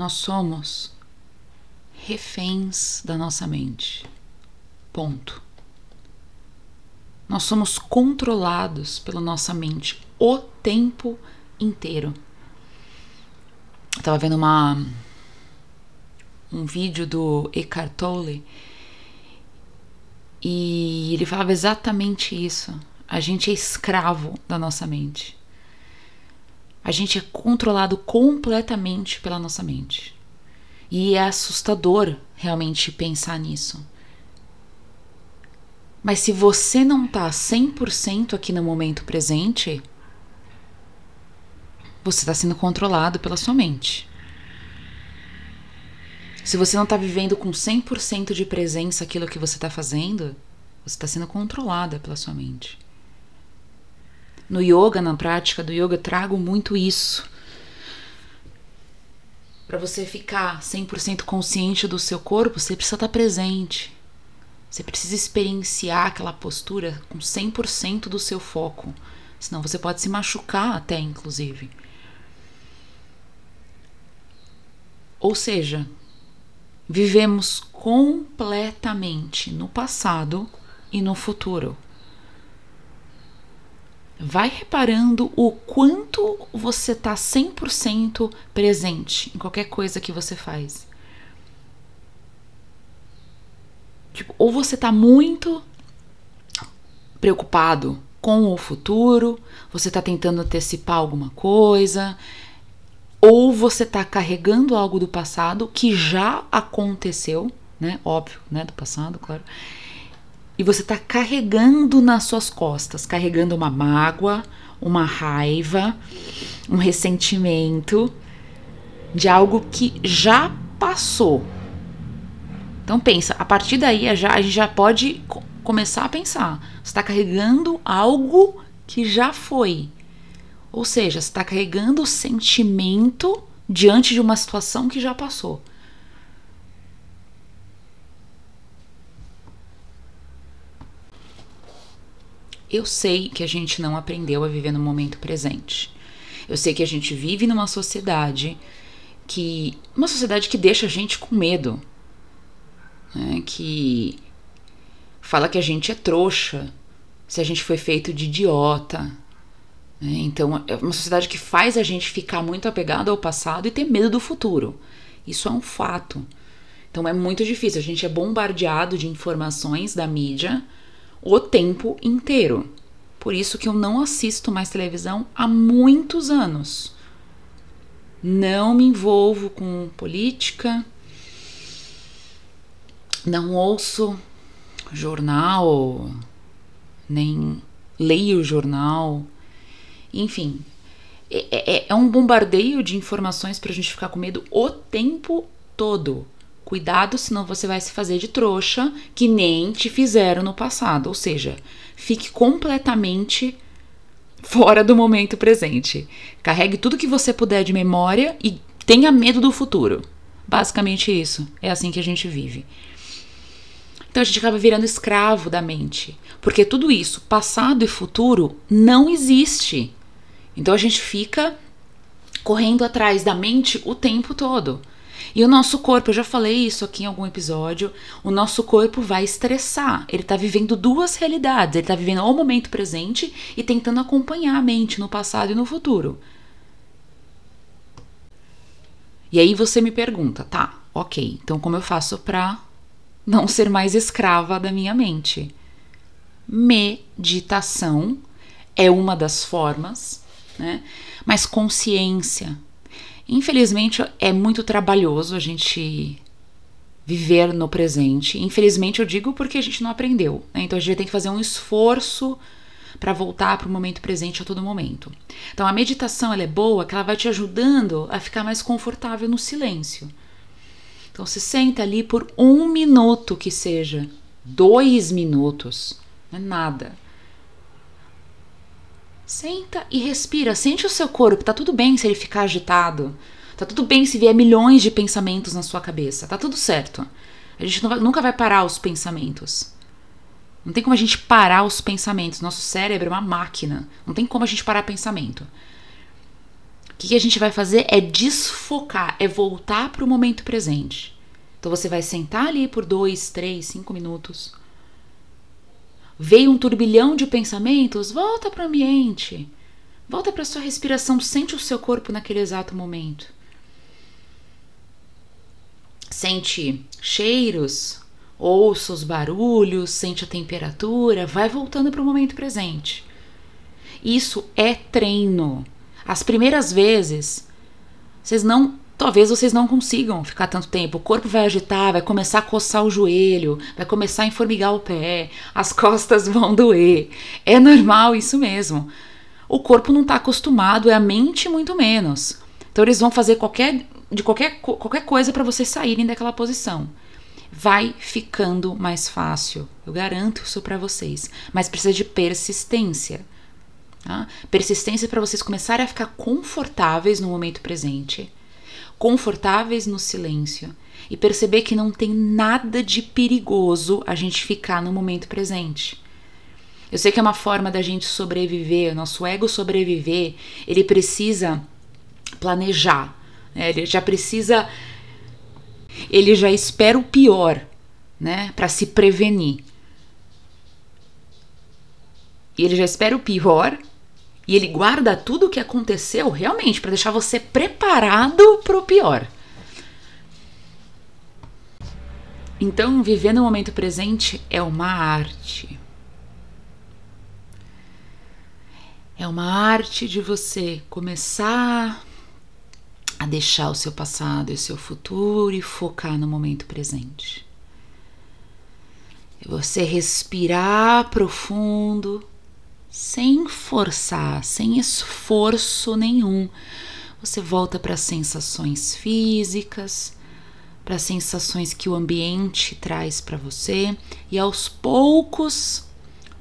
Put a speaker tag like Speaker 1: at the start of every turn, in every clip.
Speaker 1: nós somos reféns da nossa mente. Ponto. Nós somos controlados pela nossa mente o tempo inteiro. Eu tava vendo uma um vídeo do Eckhart Tolle e ele falava exatamente isso. A gente é escravo da nossa mente. A gente é controlado completamente pela nossa mente. E é assustador realmente pensar nisso. Mas se você não tá 100% aqui no momento presente, você está sendo controlado pela sua mente. Se você não está vivendo com 100% de presença aquilo que você está fazendo, você está sendo controlada pela sua mente. No yoga, na prática do yoga, trago muito isso. Para você ficar 100% consciente do seu corpo, você precisa estar tá presente. Você precisa experienciar aquela postura com 100% do seu foco. Senão você pode se machucar até, inclusive. Ou seja, vivemos completamente no passado e no futuro. Vai reparando o quanto você está 100% presente em qualquer coisa que você faz. Tipo, ou você está muito preocupado com o futuro, você está tentando antecipar alguma coisa, ou você está carregando algo do passado que já aconteceu, né? Óbvio, né? Do passado, claro. E você está carregando nas suas costas, carregando uma mágoa, uma raiva, um ressentimento de algo que já passou. Então pensa, a partir daí a gente já pode começar a pensar. Você está carregando algo que já foi. Ou seja, você está carregando o sentimento diante de uma situação que já passou. Eu sei que a gente não aprendeu a viver no momento presente. Eu sei que a gente vive numa sociedade que. uma sociedade que deixa a gente com medo. Né? Que fala que a gente é trouxa, se a gente foi feito de idiota, né? Então, é uma sociedade que faz a gente ficar muito apegado ao passado e ter medo do futuro. Isso é um fato. Então, é muito difícil. A gente é bombardeado de informações da mídia o tempo inteiro. Por isso que eu não assisto mais televisão há muitos anos. Não me envolvo com política, não ouço jornal, nem leio jornal. Enfim, é, é, é um bombardeio de informações para a gente ficar com medo o tempo todo. Cuidado, senão você vai se fazer de trouxa que nem te fizeram no passado. Ou seja, fique completamente fora do momento presente. Carregue tudo que você puder de memória e tenha medo do futuro. Basicamente isso. É assim que a gente vive. Então a gente acaba virando escravo da mente. Porque tudo isso, passado e futuro, não existe. Então a gente fica correndo atrás da mente o tempo todo. E o nosso corpo, eu já falei isso aqui em algum episódio, o nosso corpo vai estressar. Ele está vivendo duas realidades. Ele está vivendo o momento presente e tentando acompanhar a mente no passado e no futuro. E aí você me pergunta, tá, ok, então como eu faço para não ser mais escrava da minha mente? Meditação é uma das formas né? Mas consciência. Infelizmente é muito trabalhoso a gente viver no presente. Infelizmente eu digo porque a gente não aprendeu, né? Então a gente tem que fazer um esforço para voltar para o momento presente a todo momento. Então a meditação ela é boa, que ela vai te ajudando a ficar mais confortável no silêncio. Então se senta ali por um minuto que seja, dois minutos, não é nada. Senta e respira, sente o seu corpo. Tá tudo bem se ele ficar agitado. Tá tudo bem se vier milhões de pensamentos na sua cabeça. Tá tudo certo. A gente vai, nunca vai parar os pensamentos. Não tem como a gente parar os pensamentos. Nosso cérebro é uma máquina. Não tem como a gente parar pensamento. que a gente vai fazer é desfocar, é voltar para o momento presente. Então você vai sentar ali por dois, três, cinco minutos. Veio um turbilhão de pensamentos, volta para o ambiente. Volta para sua respiração, sente o seu corpo naquele exato momento. Sente cheiros, ouça os barulhos, sente a temperatura, vai voltando para o momento presente. Isso é treino. As primeiras vezes, vocês não, talvez vocês não consigam ficar tanto tempo. O corpo vai agitar, vai começar a coçar o joelho, vai começar a enformigar o pé, as costas vão doer. É normal isso mesmo. O corpo não está acostumado, é a mente muito menos. Então eles vão fazer qualquer de qualquer, qualquer coisa para vocês saírem daquela posição. Vai ficando mais fácil, eu garanto isso para vocês, mas precisa de persistência. Tá? Persistência para vocês começarem a ficar confortáveis no momento presente, confortáveis no silêncio e perceber que não tem nada de perigoso a gente ficar no momento presente. Eu sei que é uma forma da gente sobreviver, o nosso ego sobreviver, ele precisa planejar, né? ele já precisa, ele já espera o pior, né, para se prevenir. E ele já espera o pior e ele guarda tudo o que aconteceu realmente para deixar você preparado para o pior. Então, viver no momento presente é uma arte. É uma arte de você começar a deixar o seu passado e o seu futuro e focar no momento presente. É você respirar profundo sem forçar, sem esforço nenhum. Você volta para as sensações físicas, para as sensações que o ambiente traz para você e aos poucos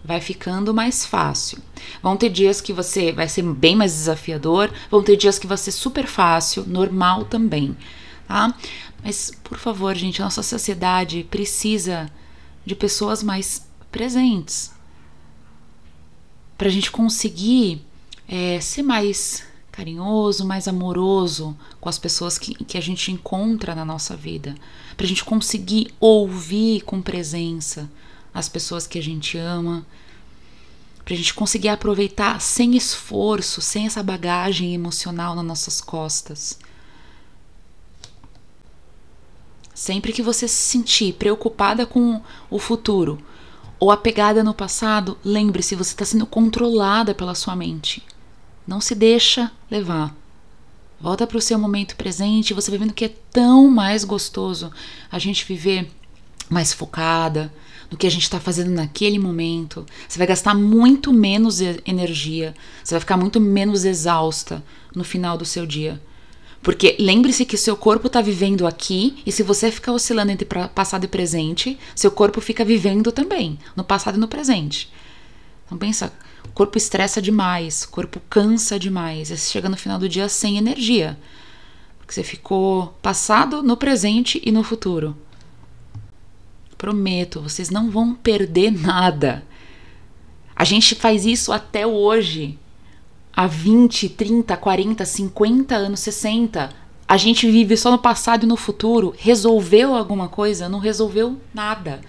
Speaker 1: vai ficando mais fácil. Vão ter dias que você vai ser bem mais desafiador, vão ter dias que vai ser super fácil, normal também, tá? Mas por favor, gente, a nossa sociedade precisa de pessoas mais presentes, para a gente conseguir é, ser mais carinhoso, mais amoroso com as pessoas que, que a gente encontra na nossa vida, para a gente conseguir ouvir com presença as pessoas que a gente ama, para a gente conseguir aproveitar sem esforço, sem essa bagagem emocional nas nossas costas. Sempre que você se sentir preocupada com o futuro, ou apegada no passado, lembre-se, você está sendo controlada pela sua mente. Não se deixa levar. Volta para o seu momento presente, você vai vendo que é tão mais gostoso a gente viver mais focada no que a gente está fazendo naquele momento. Você vai gastar muito menos energia, você vai ficar muito menos exausta no final do seu dia. Porque lembre-se que seu corpo está vivendo aqui e se você ficar oscilando entre passado e presente, seu corpo fica vivendo também, no passado e no presente. Então pensa, o corpo estressa demais, o corpo cansa demais, você chega no final do dia sem energia. Porque você ficou passado, no presente e no futuro. Prometo, vocês não vão perder nada. A gente faz isso até hoje há 20, 30, 40, 50 anos, 60, a gente vive só no passado e no futuro, resolveu alguma coisa? Não resolveu nada.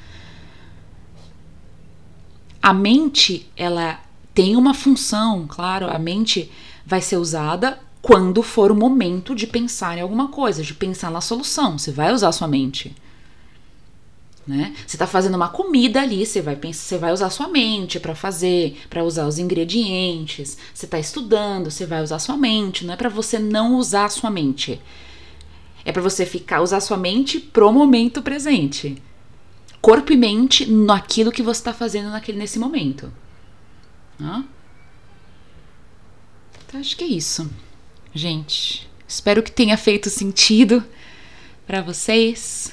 Speaker 1: A mente, ela tem uma função, claro, a mente vai ser usada quando for o momento de pensar em alguma coisa, de pensar na solução. Você vai usar sua mente né? Você está fazendo uma comida ali, você vai pensar, você vai usar sua mente para fazer, para usar os ingredientes. Você está estudando, você vai usar sua mente. Não é para você não usar sua mente. É para você ficar usar sua mente pro momento presente. Corpo e mente naquilo que você está fazendo naquele nesse momento. Então, acho que é isso, gente. Espero que tenha feito sentido para vocês.